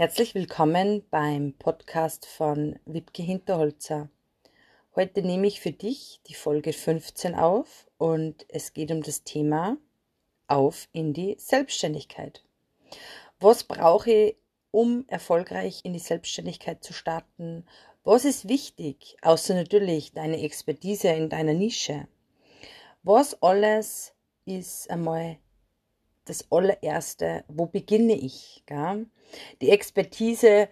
Herzlich willkommen beim Podcast von Wibke Hinterholzer. Heute nehme ich für dich die Folge 15 auf und es geht um das Thema Auf in die Selbstständigkeit. Was brauche ich, um erfolgreich in die Selbstständigkeit zu starten? Was ist wichtig, außer natürlich deine Expertise in deiner Nische? Was alles ist einmal das allererste, wo beginne ich? Gell? Die Expertise,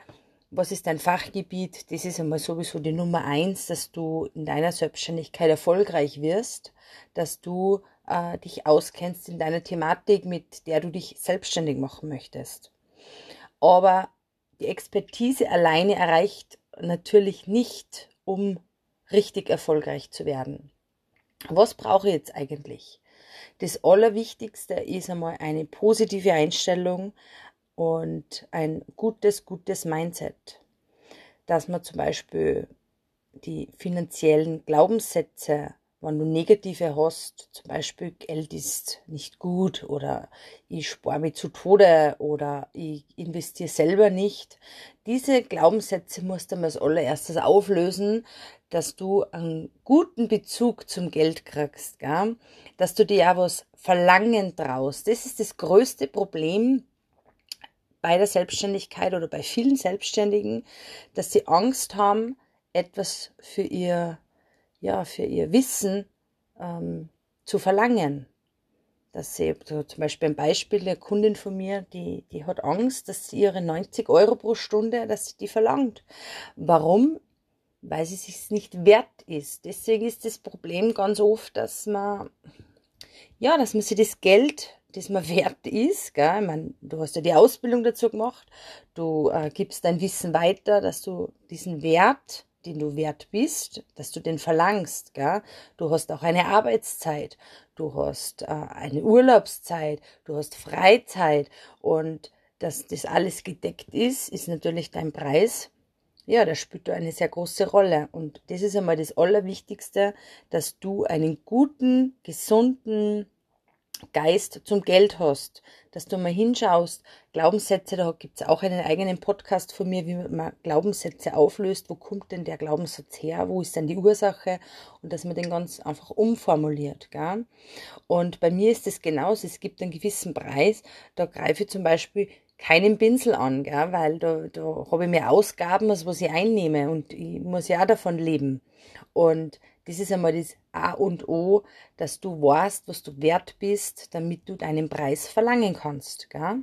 was ist dein Fachgebiet, das ist einmal sowieso die Nummer eins, dass du in deiner Selbstständigkeit erfolgreich wirst, dass du äh, dich auskennst in deiner Thematik, mit der du dich selbstständig machen möchtest. Aber die Expertise alleine erreicht natürlich nicht, um richtig erfolgreich zu werden. Was brauche ich jetzt eigentlich? Das Allerwichtigste ist einmal eine positive Einstellung und ein gutes, gutes Mindset. Dass man zum Beispiel die finanziellen Glaubenssätze, wenn du negative hast, zum Beispiel Geld ist nicht gut oder ich spare mich zu Tode oder ich investiere selber nicht. Diese Glaubenssätze musst du mal als allererstes auflösen, dass du einen guten Bezug zum Geld kriegst, gell? dass du dir auch was verlangen traust. Das ist das größte Problem bei der Selbstständigkeit oder bei vielen Selbstständigen, dass sie Angst haben, etwas für ihr, ja, für ihr Wissen ähm, zu verlangen. Dass sie, so zum Beispiel ein Beispiel, eine Kundin von mir, die, die hat Angst, dass sie ihre 90 Euro pro Stunde, dass sie die verlangt. Warum? weil sie sich nicht wert ist. Deswegen ist das Problem ganz oft, dass man, ja, dass man sich das Geld, das man wert ist, gell? ich meine, du hast ja die Ausbildung dazu gemacht, du äh, gibst dein Wissen weiter, dass du diesen Wert, den du wert bist, dass du den verlangst, gell? du hast auch eine Arbeitszeit, du hast äh, eine Urlaubszeit, du hast Freizeit und dass das alles gedeckt ist, ist natürlich dein Preis ja, das spielt da eine sehr große Rolle. Und das ist einmal das Allerwichtigste, dass du einen guten, gesunden Geist zum Geld hast, dass du mal hinschaust, Glaubenssätze, da gibt es auch einen eigenen Podcast von mir, wie man Glaubenssätze auflöst, wo kommt denn der Glaubenssatz her, wo ist denn die Ursache und dass man den ganz einfach umformuliert. Gell? Und bei mir ist es genauso, es gibt einen gewissen Preis, da greife ich zum Beispiel keinen Pinsel an, gell? weil da, da habe ich mehr Ausgaben, als was ich einnehme und ich muss ja auch davon leben. Und das ist einmal das A und O, dass du weißt, was du wert bist, damit du deinen Preis verlangen kannst. Gell?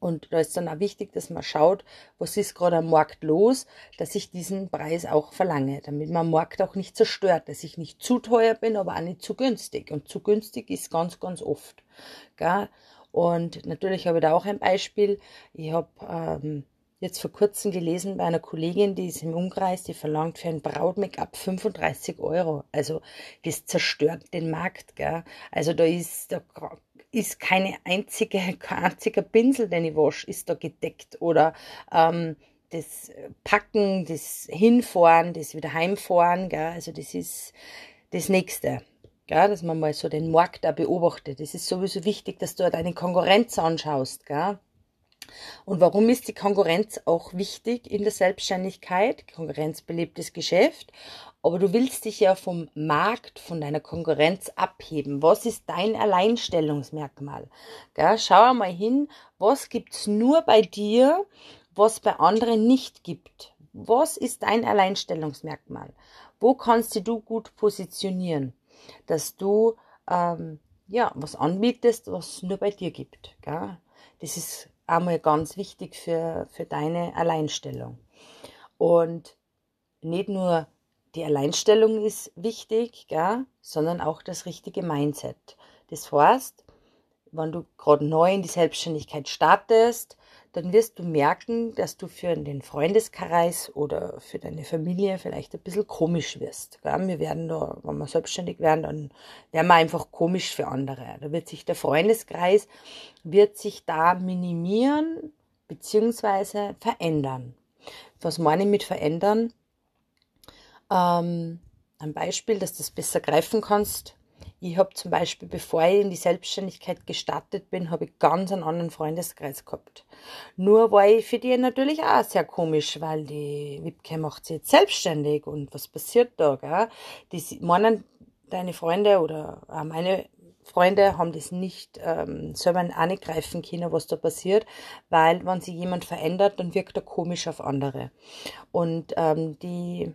Und da ist dann auch wichtig, dass man schaut, was ist gerade am Markt los, dass ich diesen Preis auch verlange, damit man am Markt auch nicht zerstört, dass ich nicht zu teuer bin, aber auch nicht zu günstig. Und zu günstig ist ganz, ganz oft. Gell? Und natürlich habe ich da auch ein Beispiel. Ich habe ähm, jetzt vor kurzem gelesen bei einer Kollegin, die ist im Umkreis, die verlangt für ein Braut-Make-up 35 Euro. Also das zerstört den Markt. Gell? Also da ist, da ist keine einzige, kein einziger Pinsel, den ich wasche, ist da gedeckt. Oder ähm, das Packen, das Hinfahren, das wieder heimfahren. Gell? Also das ist das Nächste. Gell, dass man mal so den Markt da beobachtet. Es ist sowieso wichtig, dass du deine Konkurrenz anschaust. Gell? Und warum ist die Konkurrenz auch wichtig in der Selbstständigkeit? Konkurrenz belebt das Geschäft. Aber du willst dich ja vom Markt, von deiner Konkurrenz abheben. Was ist dein Alleinstellungsmerkmal? Gell? Schau mal hin, was gibt's nur bei dir, was bei anderen nicht gibt. Was ist dein Alleinstellungsmerkmal? Wo kannst du gut positionieren? dass du ähm, ja was anbietest, was es nur bei dir gibt. Gell? Das ist einmal ganz wichtig für, für deine Alleinstellung. Und nicht nur die Alleinstellung ist wichtig, gell, sondern auch das richtige Mindset. Das heißt, wenn du gerade neu in die Selbstständigkeit startest, dann wirst du merken, dass du für den Freundeskreis oder für deine Familie vielleicht ein bisschen komisch wirst. Wir werden da, wenn wir selbstständig werden, dann werden wir einfach komisch für andere. Da wird sich der Freundeskreis, wird sich da minimieren bzw. verändern. Was meine ich mit verändern? Ähm, ein Beispiel, dass du das besser greifen kannst. Ich habe zum Beispiel, bevor ich in die Selbstständigkeit gestartet bin, habe ich ganz einen anderen Freundeskreis gehabt. Nur war ich für die natürlich auch sehr komisch, weil die Wipke macht sich jetzt selbstständig und was passiert da, gell? Die meinen, deine Freunde oder meine Freunde haben das nicht ähm, selber angreifen können, was da passiert, weil wenn sich jemand verändert, dann wirkt er komisch auf andere. Und ähm, die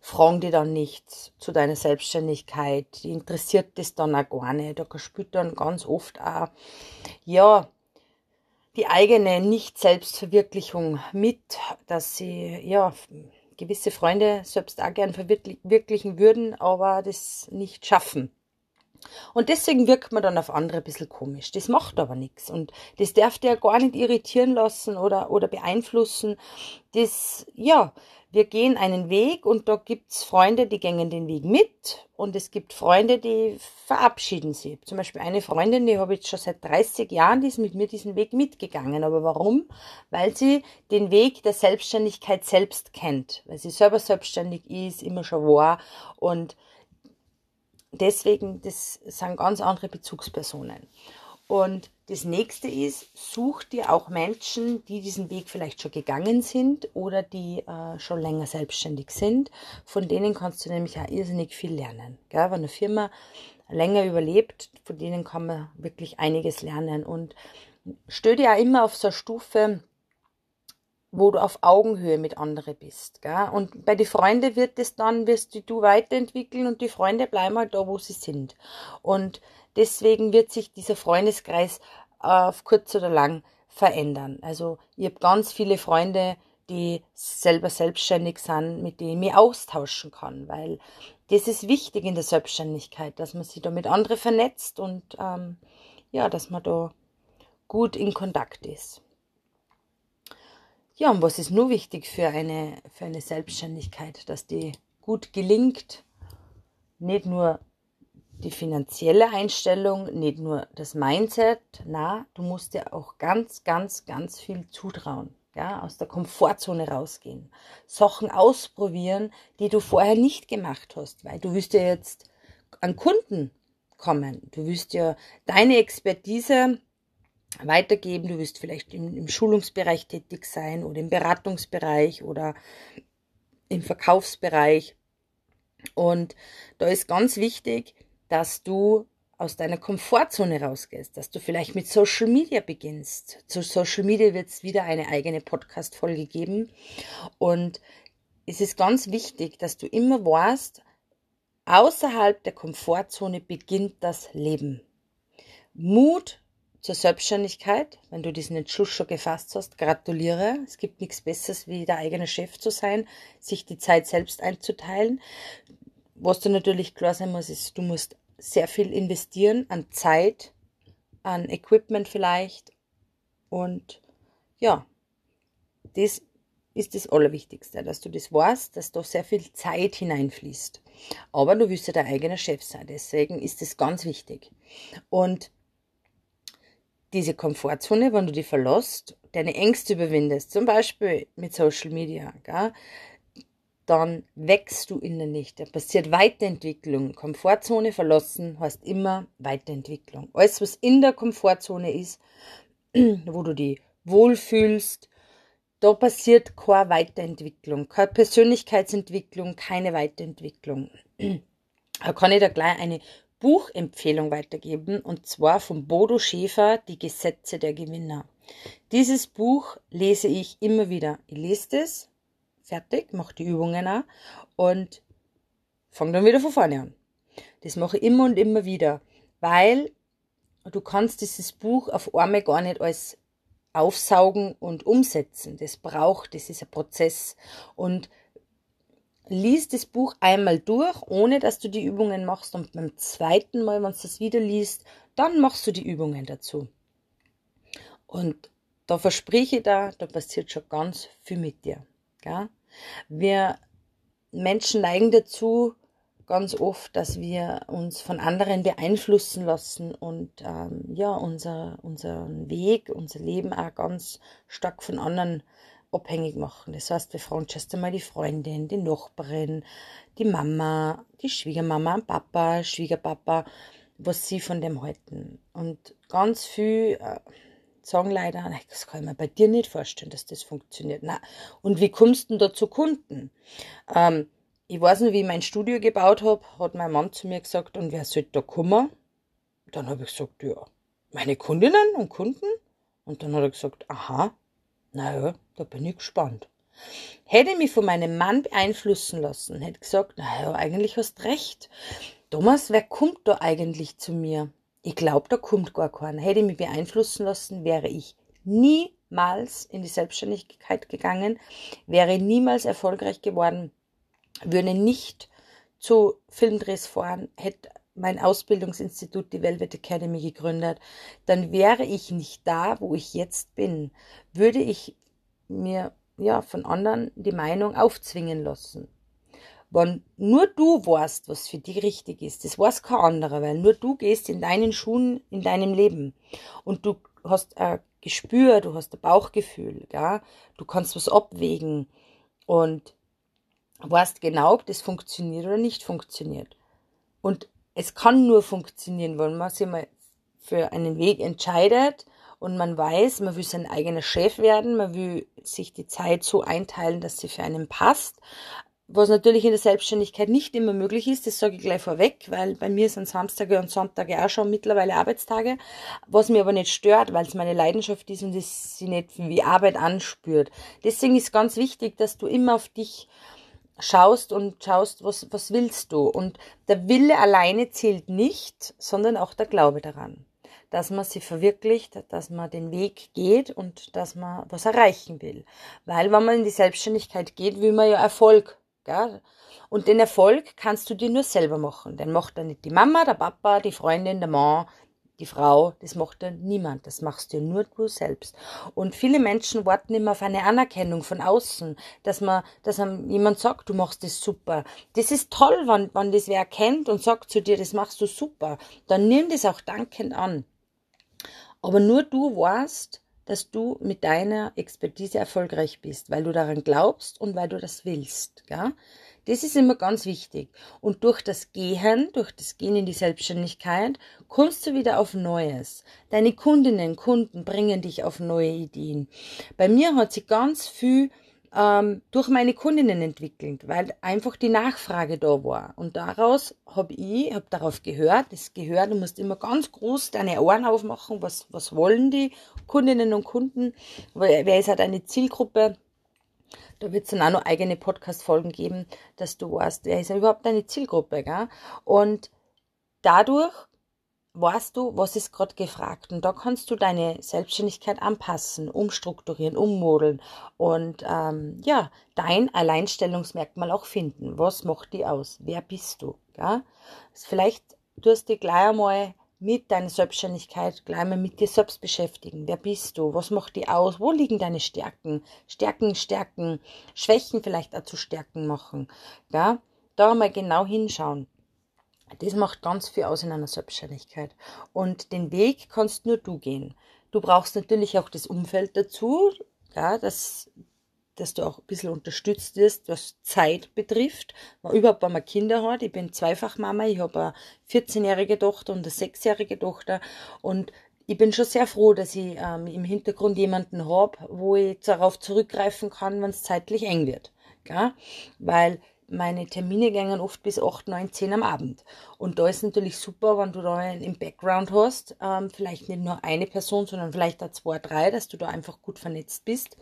fragen die dann nicht zu deiner Selbstständigkeit, die interessiert das dann auch gar nicht. Da spielt dann ganz oft auch, ja, die eigene Nicht-Selbstverwirklichung mit, dass sie, ja, gewisse Freunde selbst auch gern verwirklichen würden, aber das nicht schaffen. Und deswegen wirkt man dann auf andere ein bisschen komisch. Das macht aber nichts. Und das darf dir gar nicht irritieren lassen oder, oder beeinflussen. Das, ja, wir gehen einen Weg und da gibt's Freunde, die gängen den Weg mit und es gibt Freunde, die verabschieden sie. Zum Beispiel eine Freundin, die habe ich schon seit 30 Jahren, die ist mit mir diesen Weg mitgegangen. Aber warum? Weil sie den Weg der Selbstständigkeit selbst kennt, weil sie selber selbstständig ist, immer schon war und deswegen, das sind ganz andere Bezugspersonen. Und das nächste ist, such dir auch Menschen, die diesen Weg vielleicht schon gegangen sind oder die äh, schon länger selbstständig sind. Von denen kannst du nämlich auch irrsinnig viel lernen. Gell? Wenn eine Firma länger überlebt, von denen kann man wirklich einiges lernen. Und stell dir auch immer auf so eine Stufe, wo du auf Augenhöhe mit anderen bist. Gell? Und bei den Freunden wird es dann, wirst du weiterentwickeln und die Freunde bleiben halt da, wo sie sind. Und deswegen wird sich dieser Freundeskreis auf kurz oder lang verändern. Also ich habe ganz viele Freunde, die selber selbstständig sind, mit denen ich austauschen kann, weil das ist wichtig in der Selbstständigkeit, dass man sich da mit anderen vernetzt und ähm, ja, dass man da gut in Kontakt ist. Ja, und was ist nur wichtig für eine, für eine Selbstständigkeit, dass die gut gelingt? Nicht nur die finanzielle Einstellung, nicht nur das Mindset, na, du musst dir auch ganz, ganz, ganz viel zutrauen. Ja, aus der Komfortzone rausgehen. Sachen ausprobieren, die du vorher nicht gemacht hast, weil du wirst ja jetzt an Kunden kommen. Du wirst ja deine Expertise weitergeben. Du wirst vielleicht im, im Schulungsbereich tätig sein oder im Beratungsbereich oder im Verkaufsbereich. Und da ist ganz wichtig, dass du aus deiner Komfortzone rausgehst, dass du vielleicht mit Social Media beginnst. Zu Social Media wird es wieder eine eigene Podcast-Folge geben. Und es ist ganz wichtig, dass du immer weißt, außerhalb der Komfortzone beginnt das Leben. Mut zur Selbstständigkeit, wenn du diesen Entschluss schon gefasst hast, gratuliere. Es gibt nichts Besseres, wie der eigene Chef zu sein, sich die Zeit selbst einzuteilen. Was du natürlich klar sein muss, ist, du musst sehr viel investieren an Zeit, an Equipment vielleicht. Und ja, das ist das Allerwichtigste, dass du das weißt, dass da sehr viel Zeit hineinfließt. Aber du wirst ja dein eigener Chef sein, deswegen ist das ganz wichtig. Und diese Komfortzone, wenn du die verlässt, deine Ängste überwindest, zum Beispiel mit Social Media, gell, dann wächst du innerlich. Da passiert Weiterentwicklung. Komfortzone verlassen heißt immer Weiterentwicklung. Alles, was in der Komfortzone ist, wo du dich wohlfühlst, da passiert keine Weiterentwicklung, keine Persönlichkeitsentwicklung, keine Weiterentwicklung. Da kann ich da gleich eine Buchempfehlung weitergeben und zwar von Bodo Schäfer, Die Gesetze der Gewinner. Dieses Buch lese ich immer wieder. Ich lese es, fertig, mache die Übungen auch und fange dann wieder von vorne an. Das mache ich immer und immer wieder, weil du kannst dieses Buch auf einmal gar nicht als aufsaugen und umsetzen. Das braucht, das ist ein Prozess. Und lies das Buch einmal durch, ohne dass du die Übungen machst und beim zweiten Mal, wenn du das wieder liest, dann machst du die Übungen dazu. Und da verspreche ich da, da passiert schon ganz viel mit dir. Gell? Wir Menschen neigen dazu, ganz oft, dass wir uns von anderen beeinflussen lassen und ähm, ja, unser, unseren Weg, unser Leben auch ganz stark von anderen abhängig machen. Das heißt, wir fragen zuerst einmal die Freundin, die Nachbarin, die Mama, die Schwiegermama, Papa, Schwiegerpapa was sie von dem halten. Und ganz viel sagen leider, das kann ich mir bei dir nicht vorstellen, dass das funktioniert. Na, und wie kommst du denn da zu Kunden? Ähm, ich weiß nicht, wie ich mein Studio gebaut habe, hat mein Mann zu mir gesagt, und wer sollte da kommen? Dann habe ich gesagt, ja, meine Kundinnen und Kunden. Und dann hat er gesagt, aha, naja, da bin ich gespannt. Hätte ich mich von meinem Mann beeinflussen lassen, hätte gesagt, naja, eigentlich hast recht. Thomas, wer kommt da eigentlich zu mir? Ich glaube, da kommt gar keiner. Hätte ich mich beeinflussen lassen, wäre ich niemals in die Selbstständigkeit gegangen, wäre niemals erfolgreich geworden, würde nicht zu Filmdrehs fahren, hätte mein Ausbildungsinstitut, die Velvet Academy, gegründet, dann wäre ich nicht da, wo ich jetzt bin. Würde ich mir ja von anderen die Meinung aufzwingen lassen. Wenn nur du weißt, was für dich richtig ist, das weiß kein anderer, weil nur du gehst in deinen Schuhen in deinem Leben. Und du hast ein Gespür, du hast ein Bauchgefühl, ja, du kannst was abwägen und weißt genau, ob das funktioniert oder nicht funktioniert. Und es kann nur funktionieren, wenn man sich mal für einen Weg entscheidet und man weiß, man will sein eigener Chef werden, man will sich die Zeit so einteilen, dass sie für einen passt, was natürlich in der Selbstständigkeit nicht immer möglich ist, das sage ich gleich vorweg, weil bei mir sind Samstage und Sonntage auch schon mittlerweile Arbeitstage, was mir aber nicht stört, weil es meine Leidenschaft ist und es sie nicht wie Arbeit anspürt. Deswegen ist ganz wichtig, dass du immer auf dich schaust und schaust, was, was willst du. Und der Wille alleine zählt nicht, sondern auch der Glaube daran, dass man sie verwirklicht, dass man den Weg geht und dass man was erreichen will. Weil wenn man in die Selbstständigkeit geht, will man ja Erfolg Gell? Und den Erfolg kannst du dir nur selber machen. Den macht dann nicht die Mama, der Papa, die Freundin, der Mann, die Frau. Das macht dann niemand. Das machst dir nur du selbst. Und viele Menschen warten immer auf eine Anerkennung von außen, dass man, dass einem jemand sagt, du machst das super. Das ist toll, wenn, wenn das wer erkennt und sagt zu dir, das machst du super. Dann nimm das auch dankend an. Aber nur du weißt, dass du mit deiner Expertise erfolgreich bist, weil du daran glaubst und weil du das willst. Gell? Das ist immer ganz wichtig. Und durch das Gehen, durch das Gehen in die Selbstständigkeit, kommst du wieder auf Neues. Deine Kundinnen, Kunden bringen dich auf neue Ideen. Bei mir hat sich ganz viel ähm, durch meine Kundinnen entwickelt, weil einfach die Nachfrage da war. Und daraus habe ich, habe darauf gehört, das gehört, du musst immer ganz groß deine Ohren aufmachen, was, was wollen die Kundinnen und Kunden, wer ist halt deine Zielgruppe, da wird es dann auch noch eigene Podcast-Folgen geben, dass du weißt, wer ist ja überhaupt deine Zielgruppe, gell? Und dadurch weißt du, was ist gerade gefragt. Und da kannst du deine Selbstständigkeit anpassen, umstrukturieren, ummodeln und ähm, ja, dein Alleinstellungsmerkmal auch finden. Was macht die aus? Wer bist du? Ja? Vielleicht tust du gleich einmal mit deiner Selbstständigkeit gleich mal mit dir selbst beschäftigen. Wer bist du? Was macht die aus? Wo liegen deine Stärken? Stärken, Stärken, Schwächen vielleicht auch zu Stärken machen. Ja? Da mal genau hinschauen. Das macht ganz viel aus in einer Selbstständigkeit. Und den Weg kannst nur du gehen. Du brauchst natürlich auch das Umfeld dazu, ja, dass, dass du auch ein bisschen unterstützt wirst, was Zeit betrifft. Überhaupt, wenn man Kinder hat. Ich bin Zweifachmama. Ich habe eine 14-jährige Tochter und eine 6-jährige Tochter. Und ich bin schon sehr froh, dass ich ähm, im Hintergrund jemanden habe, wo ich darauf zurückgreifen kann, wenn es zeitlich eng wird. Gell? Weil meine Termine gingen oft bis 8, 9, 10 am Abend. Und da ist natürlich super, wenn du da einen im Background hast, ähm, vielleicht nicht nur eine Person, sondern vielleicht auch zwei, drei, dass du da einfach gut vernetzt bist,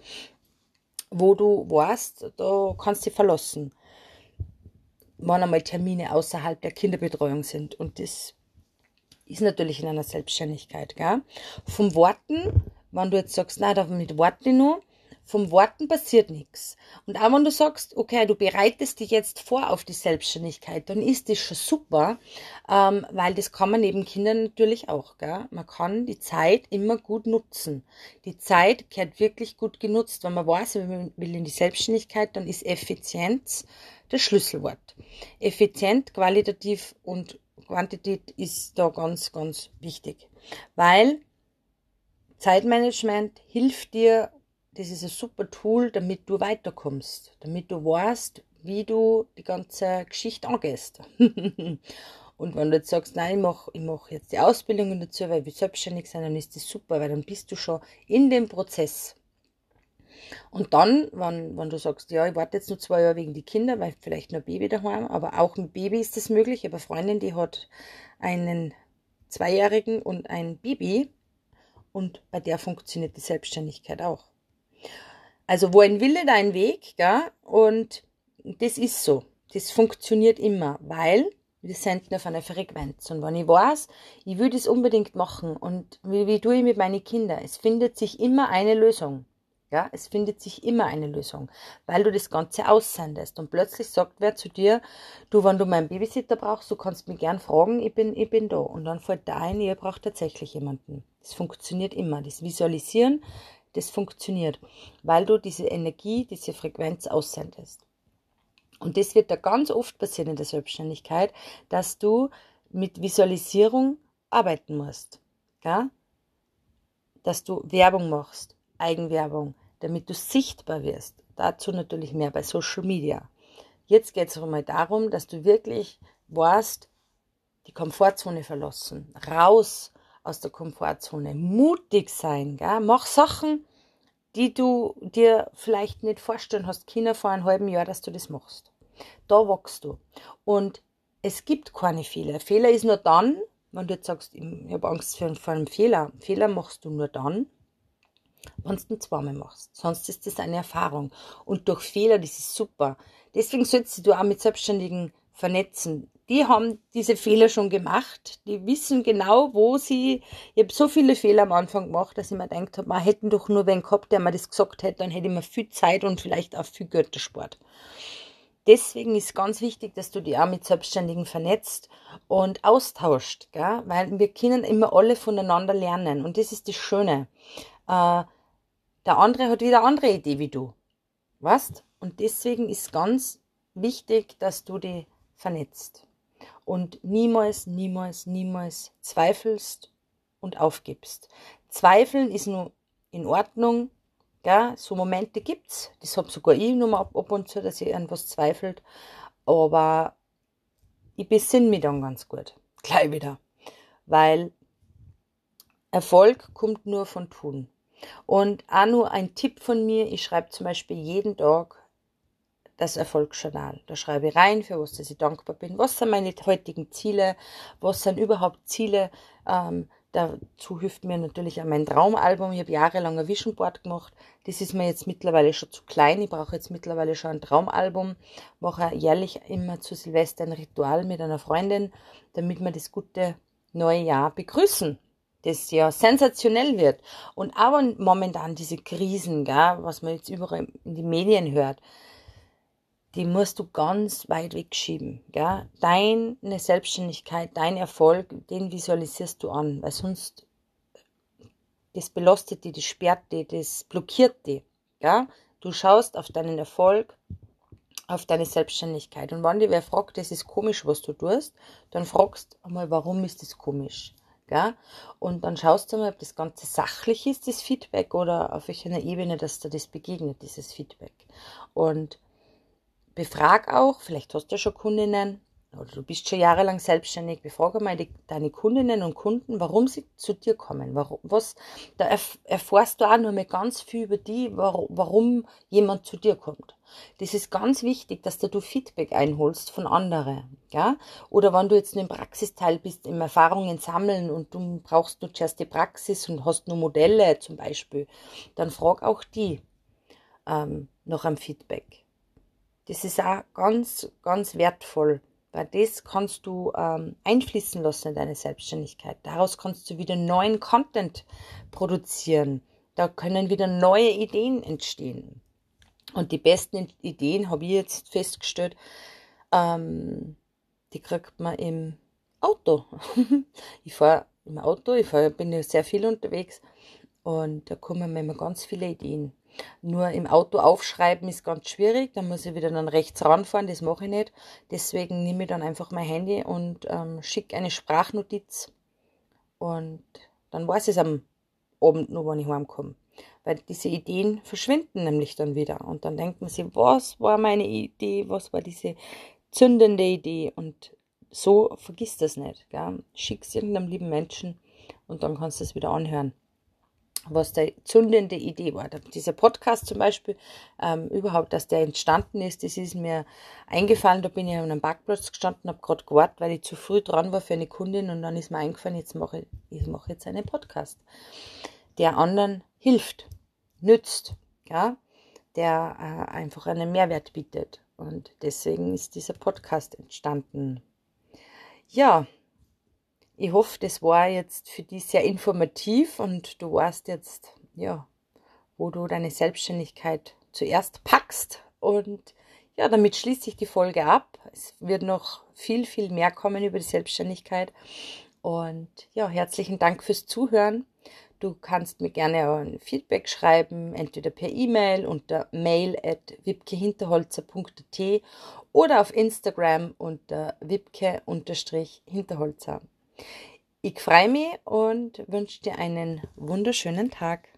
wo du weißt, da kannst du dich verlassen, wann einmal Termine außerhalb der Kinderbetreuung sind. Und das ist natürlich in einer Selbstständigkeit. Gell? Vom Worten, wenn du jetzt sagst, nein, damit warte ich nur, vom Worten passiert nichts. Und auch wenn du sagst, okay, du bereitest dich jetzt vor auf die Selbstständigkeit, dann ist das schon super, ähm, weil das kann man neben Kindern natürlich auch. Gell? Man kann die Zeit immer gut nutzen. Die Zeit gehört wirklich gut genutzt. Wenn man weiß, man will in die Selbstständigkeit, dann ist Effizienz das Schlüsselwort. Effizient, qualitativ und Quantität ist da ganz, ganz wichtig. Weil Zeitmanagement hilft dir das ist ein super Tool, damit du weiterkommst, damit du weißt, wie du die ganze Geschichte angehst. Und wenn du jetzt sagst, nein, ich mache ich mach jetzt die Ausbildung dazu, weil wir selbstständig sein, dann ist das super, weil dann bist du schon in dem Prozess. Und dann, wenn, wenn du sagst, ja, ich warte jetzt nur zwei Jahre wegen die Kinder, weil vielleicht noch Baby daheim, aber auch mit Baby ist das möglich. Ich habe eine Freundin, die hat einen Zweijährigen und ein Baby und bei der funktioniert die Selbstständigkeit auch. Also wo ein Wille, dein Weg, gell? und das ist so. Das funktioniert immer, weil wir senden auf einer Frequenz. Und wenn ich weiß, ich will das unbedingt machen und wie, wie tue ich mit meinen Kindern, es findet sich immer eine Lösung. Ja, es findet sich immer eine Lösung, weil du das Ganze aussendest und plötzlich sagt wer zu dir, du, wenn du meinen Babysitter brauchst, du kannst mich gern fragen, ich bin, ich bin da. Und dann fällt da ein, ihr braucht tatsächlich jemanden. Das funktioniert immer. Das Visualisieren, das funktioniert, weil du diese Energie, diese Frequenz aussendest. Und das wird da ganz oft passieren in der Selbstständigkeit, dass du mit Visualisierung arbeiten musst. Gell? Dass du Werbung machst, Eigenwerbung, damit du sichtbar wirst. Dazu natürlich mehr bei Social Media. Jetzt geht es einmal darum, dass du wirklich weißt, die Komfortzone verlassen, raus aus der Komfortzone, mutig sein, gell? mach Sachen, die du dir vielleicht nicht vorstellen hast, Kinder vor einem halben Jahr, dass du das machst. Da wachst du. Und es gibt keine Fehler. Fehler ist nur dann, wenn du jetzt sagst, ich habe Angst vor einem Fehler. Fehler machst du nur dann, wenn du ihn zweimal machst. Sonst ist das eine Erfahrung. Und durch Fehler, das ist super. Deswegen sollst du auch mit Selbstständigen vernetzen. Die haben diese Fehler schon gemacht. Die wissen genau, wo sie. Ich habe so viele Fehler am Anfang gemacht, dass ich mir gedacht habe, man hätten doch nur wen gehabt, der mir das gesagt hätte, dann hätte ich mir viel Zeit und vielleicht auch viel Göttersport. Deswegen ist ganz wichtig, dass du dich auch mit Selbstständigen vernetzt und austauscht, gell? weil wir können immer alle voneinander lernen und das ist das Schöne. Äh, der andere hat wieder andere Idee wie du. Weißt? Und deswegen ist ganz wichtig, dass du die vernetzt und niemals, niemals, niemals zweifelst und aufgibst. Zweifeln ist nur in Ordnung, ja, so Momente gibt's. Das habe sogar ich nur mal ab, und zu, dass ich an was zweifelt. Aber ich besinne mich dann ganz gut. Gleich wieder. Weil Erfolg kommt nur von Tun. Und auch nur ein Tipp von mir, ich schreibe zum Beispiel jeden Tag das Erfolgsjournal. Da schreibe ich rein, für was ich dankbar bin. Was sind meine heutigen Ziele? Was sind überhaupt Ziele? Ähm, dazu hilft mir natürlich auch mein Traumalbum. Ich habe jahrelang ein Vision Board gemacht. Das ist mir jetzt mittlerweile schon zu klein. Ich brauche jetzt mittlerweile schon ein Traumalbum. Mache jährlich immer zu Silvester ein Ritual mit einer Freundin, damit wir das gute neue Jahr begrüßen das ja sensationell wird. Und aber momentan diese Krisen, gell, was man jetzt überall in die Medien hört, die musst du ganz weit wegschieben. Gell? Deine Selbstständigkeit, dein Erfolg, den visualisierst du an, weil sonst das belastet dich, das sperrt dich, das blockiert dich. Gell? Du schaust auf deinen Erfolg, auf deine Selbstständigkeit. Und wenn dir wer fragt, das ist komisch, was du tust, dann fragst einmal, warum ist das komisch? Gell? Und dann schaust du mal, ob das Ganze sachlich ist, das Feedback, oder auf welcher Ebene, dass dir das begegnet, dieses Feedback. Und befrag auch, vielleicht hast du schon Kundinnen oder du bist schon jahrelang selbstständig, befrage mal die, deine Kundinnen und Kunden, warum sie zu dir kommen. Warum, was, da erf erfährst du auch nur mal ganz viel über die, warum, warum jemand zu dir kommt. Das ist ganz wichtig, dass du Feedback einholst von anderen. Ja? Oder wenn du jetzt nur im Praxisteil bist, im Erfahrungen sammeln und du brauchst nur zuerst die Praxis und hast nur Modelle zum Beispiel, dann frag auch die ähm, nach einem Feedback. Das ist auch ganz, ganz wertvoll, weil das kannst du ähm, einfließen lassen in deine Selbstständigkeit. Daraus kannst du wieder neuen Content produzieren. Da können wieder neue Ideen entstehen. Und die besten Ideen habe ich jetzt festgestellt, ähm, die kriegt man im Auto. ich fahre im Auto, ich fahr, bin ja sehr viel unterwegs und da kommen mir immer ganz viele Ideen. Nur im Auto aufschreiben ist ganz schwierig, da muss ich wieder dann rechts ranfahren, das mache ich nicht. Deswegen nehme ich dann einfach mein Handy und ähm, schicke eine Sprachnotiz und dann weiß ich es am Abend noch, wenn ich heimkomme. Weil diese Ideen verschwinden nämlich dann wieder und dann denkt man sich, was war meine Idee, was war diese zündende Idee und so vergiss das nicht. Gell? Schick's irgendeinem lieben Menschen und dann kannst du es wieder anhören. Was der zündende Idee war. Dieser Podcast zum Beispiel, ähm, überhaupt, dass der entstanden ist, das ist mir eingefallen. Da bin ich an einem Parkplatz gestanden, habe gerade gewartet, weil ich zu früh dran war für eine Kundin und dann ist mir eingefallen, jetzt mache ich, ich mache jetzt einen Podcast, der anderen hilft, nützt, ja, der äh, einfach einen Mehrwert bietet. Und deswegen ist dieser Podcast entstanden. Ja, ich hoffe, das war jetzt für dich sehr informativ und du weißt jetzt, ja, wo du deine Selbstständigkeit zuerst packst. Und ja, damit schließt sich die Folge ab. Es wird noch viel, viel mehr kommen über die Selbstständigkeit. Und ja, herzlichen Dank fürs Zuhören. Du kannst mir gerne ein Feedback schreiben, entweder per E-Mail unter mail at wipkehinterholzer.at oder auf Instagram unter wipke-hinterholzer. Ich freue mich und wünsche dir einen wunderschönen Tag.